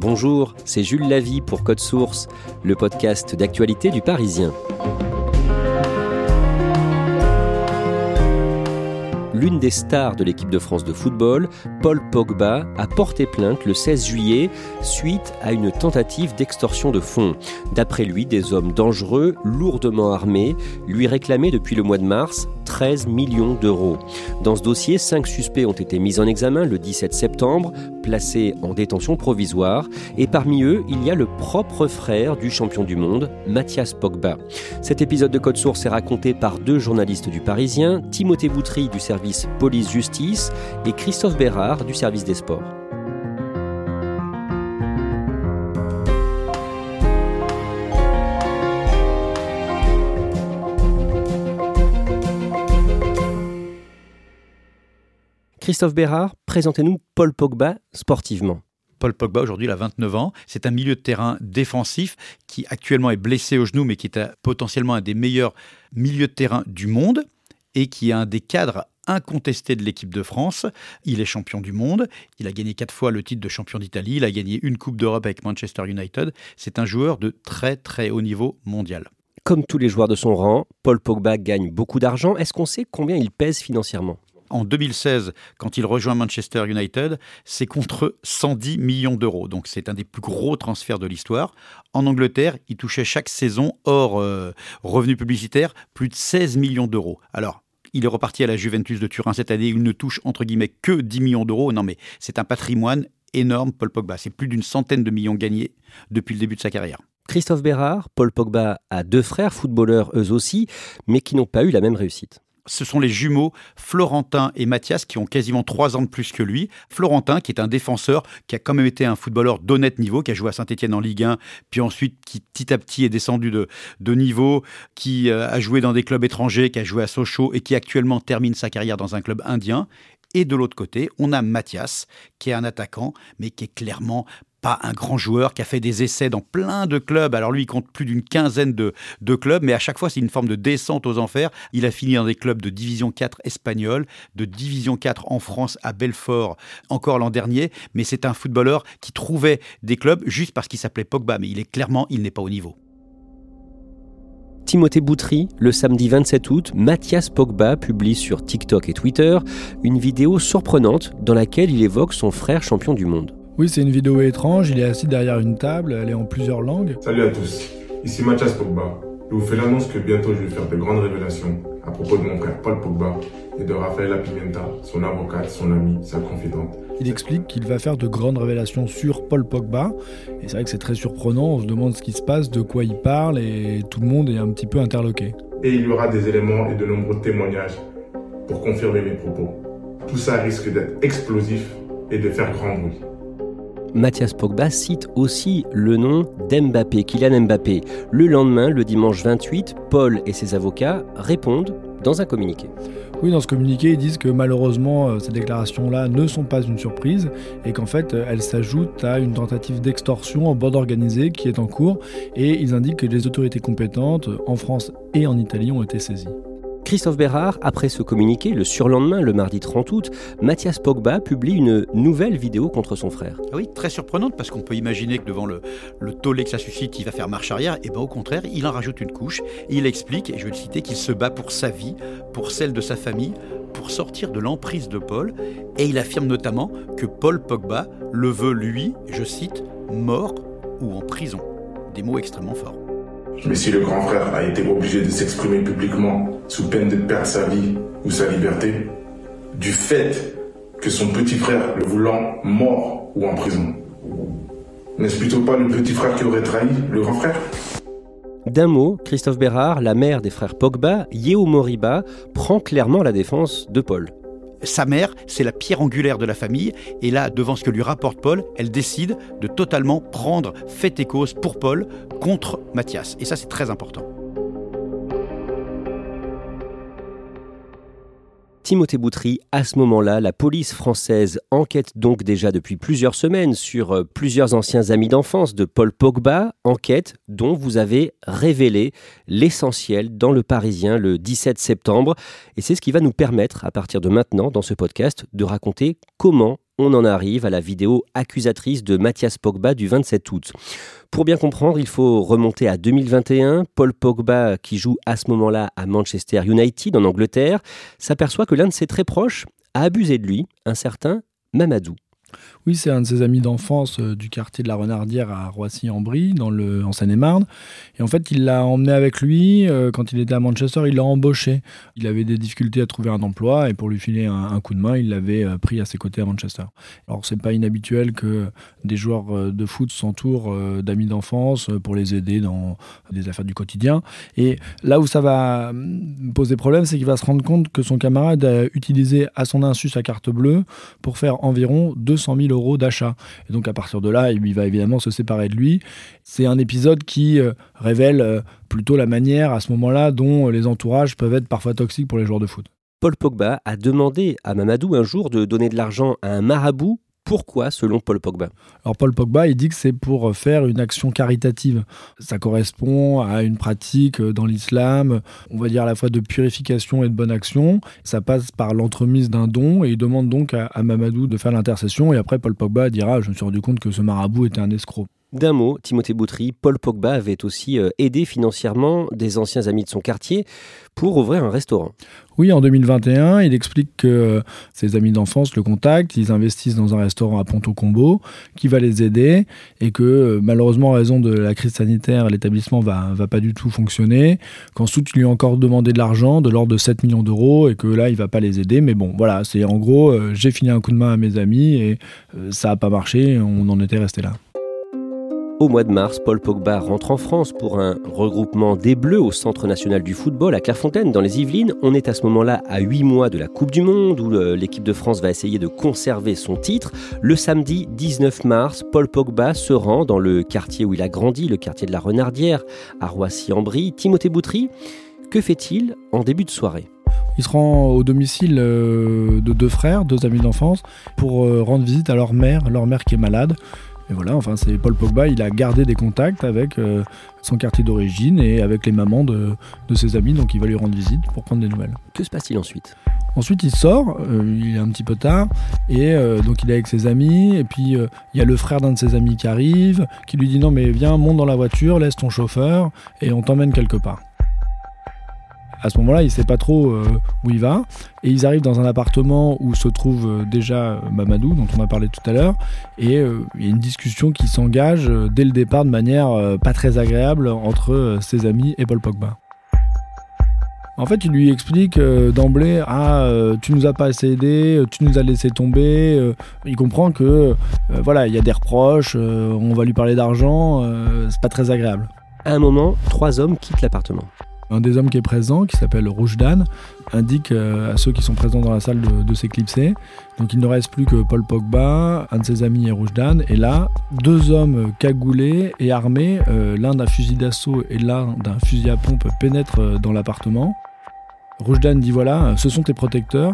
Bonjour, c'est Jules Lavie pour Code Source, le podcast d'actualité du Parisien. l'une des stars de l'équipe de France de football, Paul Pogba, a porté plainte le 16 juillet suite à une tentative d'extorsion de fonds. D'après lui, des hommes dangereux, lourdement armés, lui réclamaient depuis le mois de mars 13 millions d'euros. Dans ce dossier, cinq suspects ont été mis en examen le 17 septembre, placés en détention provisoire, et parmi eux, il y a le propre frère du champion du monde, Mathias Pogba. Cet épisode de Code Source est raconté par deux journalistes du Parisien, Timothée Boutry du service police-justice et Christophe Bérard du service des sports. Christophe Bérard, présentez-nous Paul Pogba sportivement. Paul Pogba, aujourd'hui, il a 29 ans. C'est un milieu de terrain défensif qui actuellement est blessé au genou, mais qui est potentiellement un des meilleurs milieux de terrain du monde et qui est un des cadres incontesté de l'équipe de France. Il est champion du monde. Il a gagné quatre fois le titre de champion d'Italie. Il a gagné une Coupe d'Europe avec Manchester United. C'est un joueur de très très haut niveau mondial. Comme tous les joueurs de son rang, Paul Pogba gagne beaucoup d'argent. Est-ce qu'on sait combien il pèse financièrement? En 2016, quand il rejoint Manchester United, c'est contre 110 millions d'euros. Donc c'est un des plus gros transferts de l'histoire. En Angleterre, il touchait chaque saison, hors euh, revenus publicitaires, plus de 16 millions d'euros. Alors, il est reparti à la Juventus de Turin cette année. Il ne touche entre guillemets que 10 millions d'euros. Non, mais c'est un patrimoine énorme, Paul Pogba. C'est plus d'une centaine de millions gagnés depuis le début de sa carrière. Christophe Bérard, Paul Pogba a deux frères footballeurs eux aussi, mais qui n'ont pas eu la même réussite ce sont les jumeaux Florentin et Mathias qui ont quasiment trois ans de plus que lui. Florentin, qui est un défenseur, qui a quand même été un footballeur d'honnête niveau, qui a joué à Saint-Etienne en Ligue 1, puis ensuite qui petit à petit est descendu de, niveau, qui euh, a joué dans des clubs étrangers, qui a joué à Sochaux et qui actuellement termine sa carrière dans un club indien. Et de l'autre côté, on a Mathias, qui est un attaquant, mais qui est clairement pas un grand joueur qui a fait des essais dans plein de clubs. Alors lui, il compte plus d'une quinzaine de, clubs, mais à chaque fois, c'est une forme de descente aux enfers. Il a fini dans des clubs de Division 4 espagnol, de Division 4 en France à Belfort encore l'an dernier, mais c'est un footballeur qui trouvait des clubs juste parce qu'il s'appelait Pogba, mais il est clairement, il n'est pas au niveau. Timothée Boutry, le samedi 27 août, Mathias Pogba publie sur TikTok et Twitter une vidéo surprenante dans laquelle il évoque son frère champion du monde. Oui, c'est une vidéo étrange. Il est assis derrière une table. Elle est en plusieurs langues. Salut à tous. Ici Mathias Pogba. Je vous fais l'annonce que bientôt je vais faire de grandes révélations à propos de mon frère Paul Pogba et de Rafaela Pimenta, son avocate, son amie, sa confidente. Il explique qu'il va faire de grandes révélations sur Paul Pogba. Et c'est vrai que c'est très surprenant. On se demande ce qui se passe, de quoi il parle et tout le monde est un petit peu interloqué. Et il y aura des éléments et de nombreux témoignages pour confirmer mes propos. Tout ça risque d'être explosif et de faire grand bruit. Mathias Pogba cite aussi le nom d'Mbappé, Kylian Mbappé. Le lendemain, le dimanche 28, Paul et ses avocats répondent dans un communiqué. Oui, dans ce communiqué, ils disent que malheureusement, euh, ces déclarations-là ne sont pas une surprise et qu'en fait, euh, elles s'ajoutent à une tentative d'extorsion en bande organisée qui est en cours et ils indiquent que les autorités compétentes en France et en Italie ont été saisies. Christophe Bérard, après ce communiqué, le surlendemain, le mardi 30 août, Mathias Pogba publie une nouvelle vidéo contre son frère. Ah oui, très surprenante parce qu'on peut imaginer que devant le, tollé que ça suscite, il va faire marche arrière. Et bien au contraire, il en rajoute une couche. Il explique, et je vais le citer, qu'il se bat pour sa vie, pour celle de sa famille, pour sortir de l'emprise de Paul, et il affirme notamment que Paul Pogba le veut, lui, je cite, mort ou en prison. Des mots extrêmement forts. Mais si le grand frère a été obligé de s'exprimer publiquement sous peine de perdre sa vie ou sa liberté, du fait que son petit frère le voulant mort ou en prison, n'est-ce plutôt pas le petit frère qui aurait trahi le grand frère? D'un mot, Christophe Bérard, la mère des frères Pogba, Yeo Moriba, prend clairement la défense de Paul. Sa mère, c'est la pierre angulaire de la famille, et là, devant ce que lui rapporte Paul, elle décide de totalement prendre fait et cause pour Paul contre Mathias. Et ça, c'est très important. Timothée Boutry, à ce moment-là, la police française enquête donc déjà depuis plusieurs semaines sur euh, plusieurs anciens amis d'enfance de Paul Pogba, enquête dont vous avez révélé l'essentiel dans le Parisien le 17 septembre. Et c'est ce qui va nous permettre, à partir de maintenant, dans ce podcast, de raconter comment on en arrive à la vidéo accusatrice de Mathias Pogba du 27 août. Pour bien comprendre, il faut remonter à 2021. Paul Pogba, qui joue à ce moment-là à Manchester United en Angleterre, s'aperçoit que l'un de ses très proches a abusé de lui, un certain Mamadou. Oui, c'est un de ses amis d'enfance euh, du quartier de la Renardière à Roissy-en-Brie, dans le, en Seine-et-Marne. Et en fait, il l'a emmené avec lui. Euh, quand il était à Manchester, il l'a embauché. Il avait des difficultés à trouver un emploi et pour lui filer un, coup de main, il l'avait euh, pris à ses côtés à Manchester. Alors, c'est pas inhabituel que des joueurs de foot s'entourent d'amis d'enfance pour les aider dans des affaires du quotidien. Et là où ça va poser problème, c'est qu'il va se rendre compte que son camarade a utilisé à son insu sa carte bleue pour faire environ 200 000 euros d'achat. Et donc à partir de là, il va évidemment se séparer de lui. C'est un épisode qui euh, révèle euh, plutôt la manière à ce moment-là dont les entourages peuvent être parfois toxiques pour les joueurs de foot. Paul Pogba a demandé à Mamadou un jour de donner de l'argent à un marabout pourquoi, selon Paul Pogba Alors Paul Pogba, il dit que c'est pour faire une action caritative. Ça correspond à une pratique dans l'islam, on va dire à la fois de purification et de bonne action. Ça passe par l'entremise d'un don et il demande donc à, à Mamadou de faire l'intercession. Et après, Paul Pogba dira, je me suis rendu compte que ce marabout était un escroc. D'un mot, Timothée Boutry, Paul Pogba avait aussi euh, aidé financièrement des anciens amis de son quartier pour ouvrir un restaurant. Oui, en 2021, il explique que euh, ses amis d'enfance le contactent, ils investissent dans un restaurant à Ponto Combo qui va les aider et que euh, malheureusement, en raison de la crise sanitaire, l'établissement va, va pas du tout fonctionner. Qu'ensuite, il lui a encore demandé de l'argent, de l'ordre de 7 millions d'euros et que là, il va pas les aider. Mais bon, voilà, c'est en gros, j'ai filé un coup de main à mes amis et ça n'a pas marché, on en était resté là. Au mois de mars, Paul Pogba rentre en France pour un regroupement des Bleus au Centre national du football à Clairefontaine, dans les Yvelines. On est à ce moment-là à 8 mois de la Coupe du Monde, où l'équipe de France va essayer de conserver son titre. Le samedi 19 mars, Paul Pogba se rend dans le quartier où il a grandi, le quartier de la Renardière, à Roissy-en-Brie. Timothée Boutry, que fait-il en début de soirée? Il se rend au domicile euh, de deux frères, deux amis d'enfance, pour euh, rendre visite à leur mère, leur mère qui est malade. Et voilà, enfin, c'est Paul Pogba, il a gardé des contacts avec euh, son quartier d'origine et avec les mamans de, ses amis, donc il va lui rendre visite pour prendre des nouvelles. Que se passe-t-il ensuite? Ensuite, il sort, euh, il est un petit peu tard, et euh, donc il est avec ses amis, et puis il y a le frère d'un de ses amis qui arrive, qui lui dit non mais viens, monte dans la voiture, laisse ton chauffeur, et on t'emmène quelque part à ce moment-là, il ne sait pas trop euh, où il va. Et ils arrivent dans un appartement où se trouve euh, déjà euh, Mamadou, dont on a parlé tout à l'heure. Et il y a une discussion qui s'engage dès le départ de manière pas très agréable entre ses amis et Paul Pogba. En fait, il lui explique d'emblée Ah, tu nous as pas assez aidé, tu nous as laissé tomber. il comprend que voilà, il y a des reproches, on va lui parler d'argent, c'est pas très agréable. À un moment, trois hommes quittent l'appartement. Un des hommes qui est présent, qui s'appelle Dan, indique euh, à ceux qui sont présents dans la salle de, s'éclipser. Donc il ne reste plus que Paul Pogba, un de ses amis et Dan. Et là, deux hommes cagoulés et armés, euh, l'un d'un fusil d'assaut et l'un d'un fusil à pompe, pénètrent euh, dans l'appartement. Roujdan dit voilà, ce sont tes protecteurs.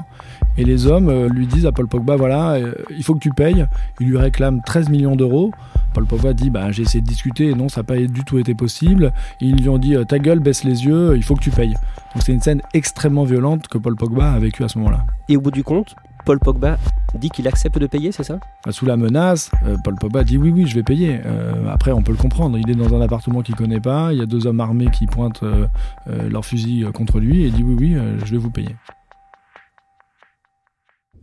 Et les hommes lui disent à Paul Pogba voilà, il faut que tu payes. Il lui réclame 13 millions d'euros. Paul Pogba dit bah, J'ai essayé de discuter et non, ça n'a pas du tout été possible. ils lui ont dit Ta gueule, baisse les yeux, il faut que tu payes. Donc c'est une scène extrêmement violente que Paul Pogba a vécue à ce moment-là. Et au bout du compte, Paul Pogba dit qu'il accepte de payer, c'est ça? Bah, Sous la menace, euh, Paul Pogba dit oui, oui, je vais payer. Euh, après, on peut le comprendre. Il est dans un appartement qu'il connaît pas. Il y a deux hommes armés qui pointent euh, leur fusil contre lui et dit oui, oui, je vais vous payer.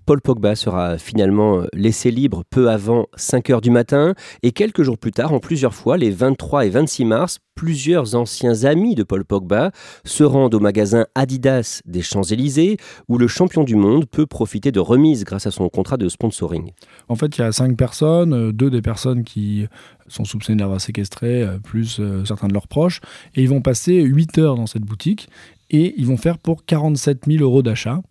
Paul Pogba sera finalement laissé libre peu avant 5 heures du matin et quelques jours plus tard, en plusieurs fois, les 23 et 26 mars, plusieurs anciens amis de Paul Pogba se rendent au magasin Adidas des Champs-Élysées où le champion du monde peut profiter de remises grâce à son contrat de sponsoring. En fait, il y a cinq personnes, euh, deux des personnes qui sont soupçonnées d'avoir séquestré, euh, plus euh, certains de leurs proches, et ils vont passer 8 heures dans cette boutique et ils vont faire pour 47 000 euros d'achat.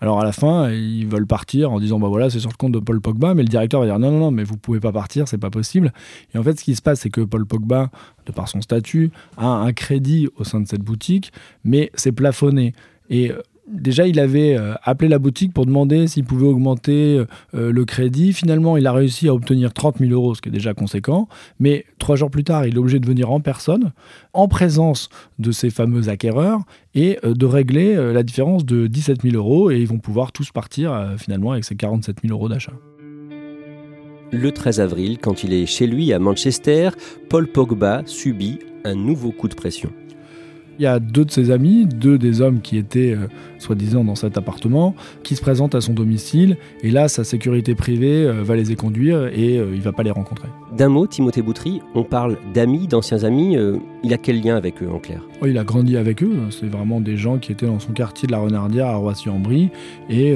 Alors à la fin, ils veulent partir en disant bah voilà, c'est sur le compte de Paul Pogba, mais le directeur va dire non non non, mais vous pouvez pas partir, c'est pas possible. Et en fait, ce qui se passe, c'est que Paul Pogba, de par son statut, a un crédit au sein de cette boutique, mais c'est plafonné. Et Déjà, il avait euh, appelé la boutique pour demander s'il pouvait augmenter euh, euh, le crédit. Finalement, il a réussi à obtenir 30 000 euros, ce qui est déjà conséquent. Mais trois jours plus tard, il est obligé de venir en personne, en présence de ces fameux acquéreurs, et de régler la différence de 17 000 euros. Et ils vont pouvoir tous partir finalement avec ces 47 000 euros d'achat. Le 13 avril, quand il est chez lui à Manchester, Paul Pogba subit un nouveau coup de pression. Il y a deux de ses amis, deux des hommes qui étaient euh, soi-disant dans cet appartement, qui se présentent à son domicile. Et là, sa sécurité privée euh, va les éconduire et euh, il va pas les rencontrer. D'un mot, Timothée Boutry, on parle d'amis, d'anciens amis. il a quel lien avec eux en clair? Oh, Il a grandi avec eux. C'est vraiment des gens qui étaient dans son quartier de la Renardière à Roissy-en-Brie. Et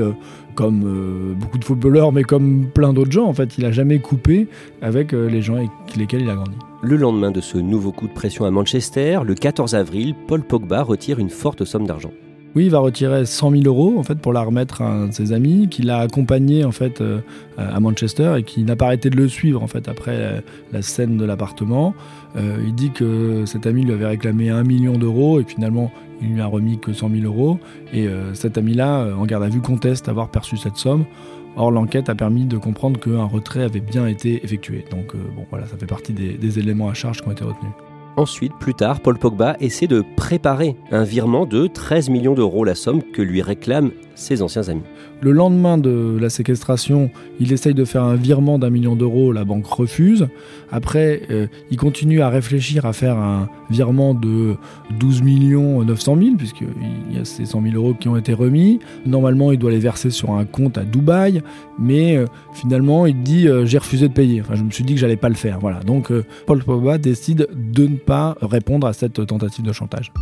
comme beaucoup de footballeurs, mais comme plein d'autres gens, en fait, il a jamais coupé avec les gens avec lesquels il a grandi. Le lendemain de ce nouveau coup de pression à Manchester, le 14 avril, Paul Pogba retire une forte somme d'argent. Oui, il va retirer 100 000 euros en fait pour la remettre à un de ses amis qui l'a accompagné en fait euh, à Manchester et qui n'a pas arrêté de le suivre en fait après la scène de l'appartement. Euh, il dit que cet ami lui avait réclamé 1 million d'euros et finalement il lui a remis que 100 000 euros et euh, cet ami-là en garde à vue conteste avoir perçu cette somme. Or, l'enquête a permis de comprendre qu'un retrait avait bien été effectué. Donc, bon, voilà, ça fait partie des éléments à charge qui ont été retenus. Ensuite, plus tard, Paul Pogba essaie de préparer un virement de 13 millions d'euros, la somme que lui réclament ses anciens amis. Le lendemain de la séquestration, il essaye de faire un virement d'un million d'euros, la banque refuse. Après, euh, il continue à réfléchir à faire un virement de 12 millions 900 000, puisqu'il y a ces 100 000 euros qui ont été remis. Normalement, il doit les verser sur un compte à Dubaï, mais euh, finalement, il dit euh, j'ai refusé de payer. Enfin, je me suis dit que j'allais pas le faire. Voilà. Donc, Paul Pogba décide de ne pas répondre à cette tentative de chantage.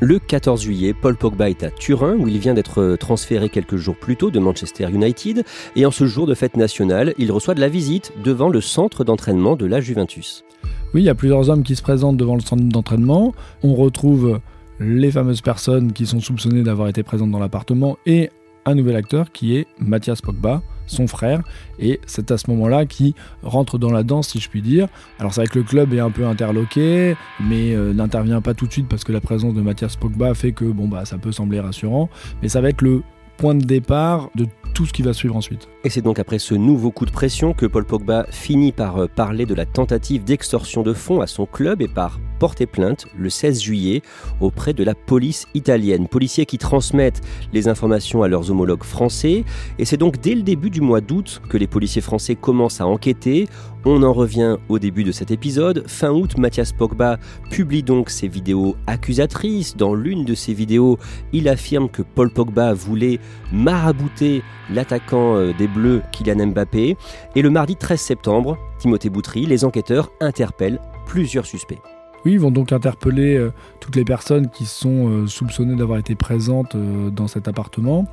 Le 14 juillet, Paul Pogba est à Turin, où il vient d'être transféré quelques jours plus tôt de Manchester United, et en ce jour de fête nationale, il reçoit de la visite devant le centre d'entraînement de la Juventus. Oui, il y a plusieurs hommes qui se présentent devant le centre d'entraînement. On retrouve les fameuses personnes qui sont soupçonnées d'avoir été présentes dans l'appartement et un nouvel acteur qui est Mathias Pogba, son frère, et c'est à ce moment-là qui rentre dans la danse, si je puis dire. Alors c'est vrai que le club est un peu interloqué, mais euh, n'intervient pas tout de suite parce que la présence de Mathias Pogba fait que bon bah ça peut sembler rassurant, mais ça va être le point de départ de tout ce qui va suivre ensuite. Et c'est donc après ce nouveau coup de pression que Paul Pogba finit par euh, parler de la tentative d'extorsion de fonds à son club et par porter plainte le 16 juillet auprès de la police italienne. Policiers qui transmettent les informations à leurs homologues français. Et c'est donc dès le début du mois d'août que les policiers français commencent à enquêter. On en revient au début de cet épisode. Fin août, Mathias Pogba publie donc ses vidéos accusatrices. Dans l'une de ses vidéos, il affirme que Paul Pogba voulait marabouter l'attaquant euh, des Bleus Kylian Mbappé. Et le mardi 13 septembre, Timothée Boutry, les enquêteurs interpellent plusieurs suspects. Oui, ils vont donc interpeller euh, toutes les personnes qui sont euh, soupçonnées d'avoir été présentes dans cet appartement.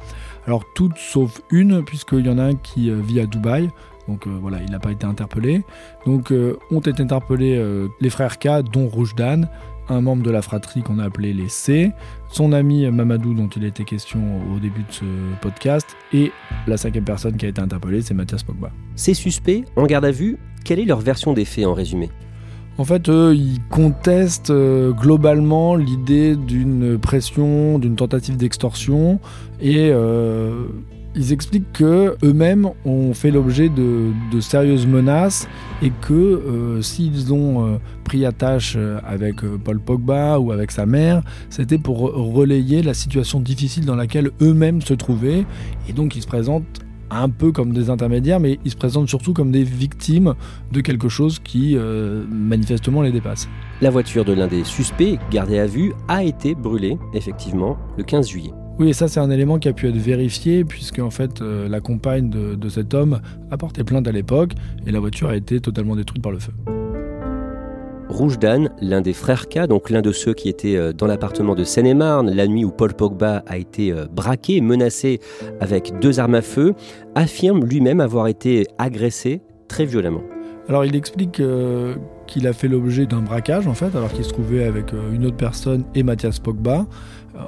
Alors toutes sauf une, puisqu'il y en a un qui vit à Dubaï. Donc voilà, il n'a pas été interpellé. Donc ont été interpellés les frères K, dont Dan un membre de la fratrie qu'on a appelé les C, son ami Mamadou dont il était question au début de ce podcast, et la cinquième personne qui a été interpellée, c'est Mathias Pogba. Ces suspects, en garde à vue, quelle est leur version des faits en résumé? En fait, eux, ils contestent euh, globalement l'idée d'une pression, d'une tentative d'extorsion, et euh, ils expliquent que eux-mêmes ont fait l'objet de, sérieuses menaces et que euh, s'ils ont pris attache avec Paul Pogba ou avec sa mère, c'était pour relayer la situation difficile dans laquelle eux-mêmes se trouvaient. Et donc ils se présentent un peu comme des intermédiaires, mais ils se présentent surtout comme des victimes de quelque chose qui manifestement les dépasse. La voiture de l'un des suspects, gardée à vue, a été brûlée, effectivement, le 15 juillet. Oui, et ça c'est un élément qui a pu être vérifié puisque en fait euh, la compagne de, de cet homme a porté plainte à l'époque et la voiture a été totalement détruite par le feu. Rouge Dan, l'un des frères K, donc l'un de ceux qui étaient euh, dans l'appartement de Seine-et-Marne la nuit où Paul Pogba a été euh, braqué, menacé avec deux armes à feu, affirme lui-même avoir été agressé très violemment. Alors il explique euh, qu'il a fait l'objet d'un braquage en fait, alors qu'il se trouvait avec une autre personne et Mathias Pogba.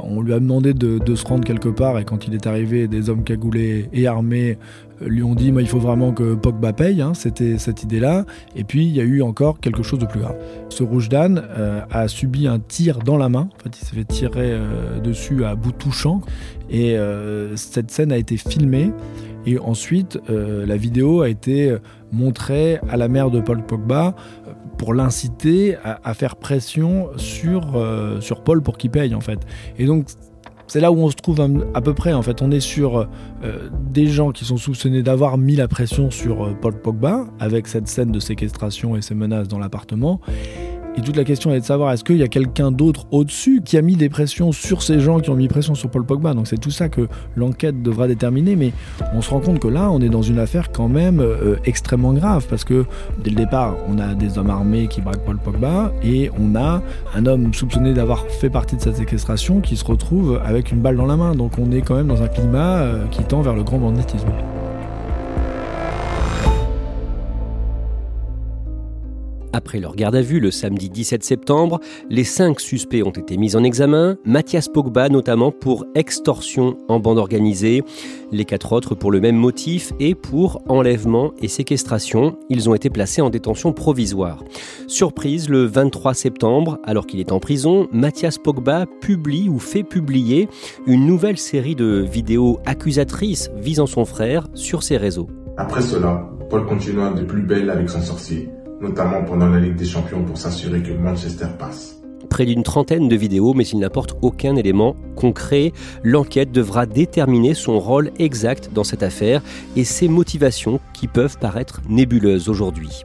On lui a demandé de, de, se rendre quelque part et quand il est arrivé, des hommes cagoulés et armés lui ont dit il faut vraiment que Pogba paye, hein, c'était cette idée-là. Et puis il y a eu encore quelque chose de plus grave. Ce rouge d'âne euh, a subi un tir dans la main, en fait il s'est fait tirer euh, dessus à bout touchant et euh, cette scène a été filmée. Et ensuite, la vidéo a été montrée à la mère de Paul Pogba pour l'inciter à, faire pression sur, sur Paul pour qu'il paye en fait. Et donc c'est là où on se trouve à peu près. En fait, on est sur euh, des gens qui sont soupçonnés d'avoir mis la pression sur euh, Paul Pogba avec cette scène de séquestration et ces menaces dans l'appartement. Et toute la question est de savoir est-ce qu'il y a quelqu'un d'autre au-dessus qui a mis des pressions sur ces gens qui ont mis pression sur Paul Pogba? Donc c'est tout ça que l'enquête devra déterminer. Mais on se rend compte que là, on est dans une affaire quand même euh, extrêmement grave parce que dès le départ, on a des hommes armés qui braquent Paul Pogba et on a un homme soupçonné d'avoir fait partie de cette séquestration qui se retrouve avec une balle dans la main. Donc on est quand même dans un climat euh, qui tend vers le grand banditisme. Après leur garde à vue le samedi 17 septembre, les cinq suspects ont été mis en examen, Mathias Pogba notamment pour extorsion en bande organisée, les quatre autres pour le même motif et pour enlèvement et séquestration. Ils ont été placés en détention provisoire. Surprise, le 23 septembre, alors qu'il est en prison, Mathias Pogba publie ou fait publier une nouvelle série de vidéos accusatrices visant son frère sur ses réseaux. Après cela, Paul continua de plus belle avec son sorcier notamment pendant la Ligue des Champions pour s'assurer que Manchester passe. Près d'une trentaine de vidéos, mais il n'apporte aucun élément concret. L'enquête devra déterminer son rôle exact dans cette affaire et ses motivations qui peuvent paraître nébuleuses aujourd'hui.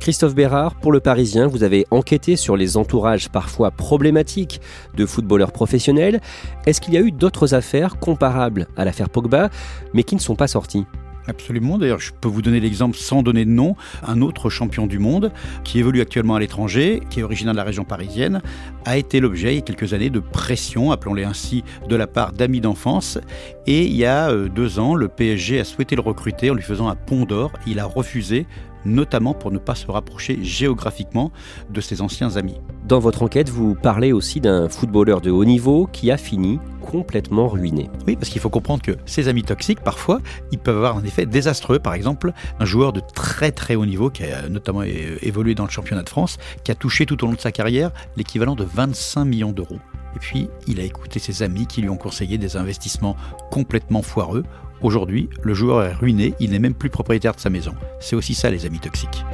Christophe Bérard, pour le Parisien, vous avez enquêté sur les entourages parfois problématiques de footballeurs professionnels. Est-ce qu'il y a eu d'autres affaires comparables à l'affaire Pogba, mais qui ne sont pas sorties? Absolument. D'ailleurs, je peux vous donner l'exemple sans donner de nom. Un autre champion du monde qui évolue actuellement à l'étranger, qui est originaire de la région parisienne, a été l'objet il y a quelques années de pression, appelons-les ainsi, de la part d'amis d'enfance. Et il y a euh, deux ans, le PSG a souhaité le recruter en lui faisant un pont d'or. Il a refusé notamment pour ne pas se rapprocher géographiquement de ses anciens amis. Dans votre enquête, vous parlez aussi d'un footballeur de haut niveau qui a fini complètement ruiné. Oui, parce qu'il faut comprendre que ces amis toxiques, parfois, ils peuvent avoir un effet désastreux. Par exemple, un joueur de très très haut niveau, qui a notamment évolué dans le championnat de France, qui a touché tout au long de sa carrière l'équivalent de 25 millions d'euros. Et puis, il a écouté ses amis qui lui ont conseillé des investissements complètement foireux Aujourd'hui, le joueur est ruiné, il n'est même plus propriétaire de sa maison. C'est aussi ça les amis toxiques.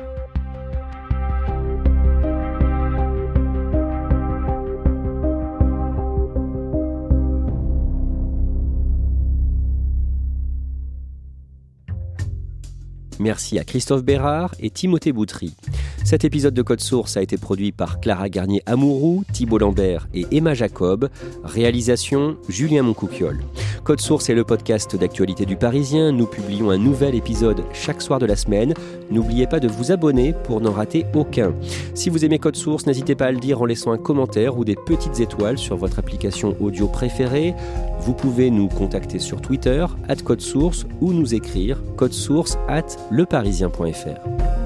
Merci à Christophe Bérard et Timothée Boutry. Cet épisode de Code Source a été produit par Clara Garnier-Amouroux, Thibault Lambert et Emma Jacob. Réalisation Julien Moncouquiole. Code Source est le podcast d'actualité du Parisien. Nous publions un nouvel épisode chaque soir de la semaine. N'oubliez pas de vous abonner pour n'en rater aucun. Si vous aimez Code Source, n'hésitez pas à le dire en laissant un commentaire ou des petites étoiles sur votre application audio préférée. Vous pouvez nous contacter sur Twitter, at Code Source, ou nous écrire code source at leparisien.fr.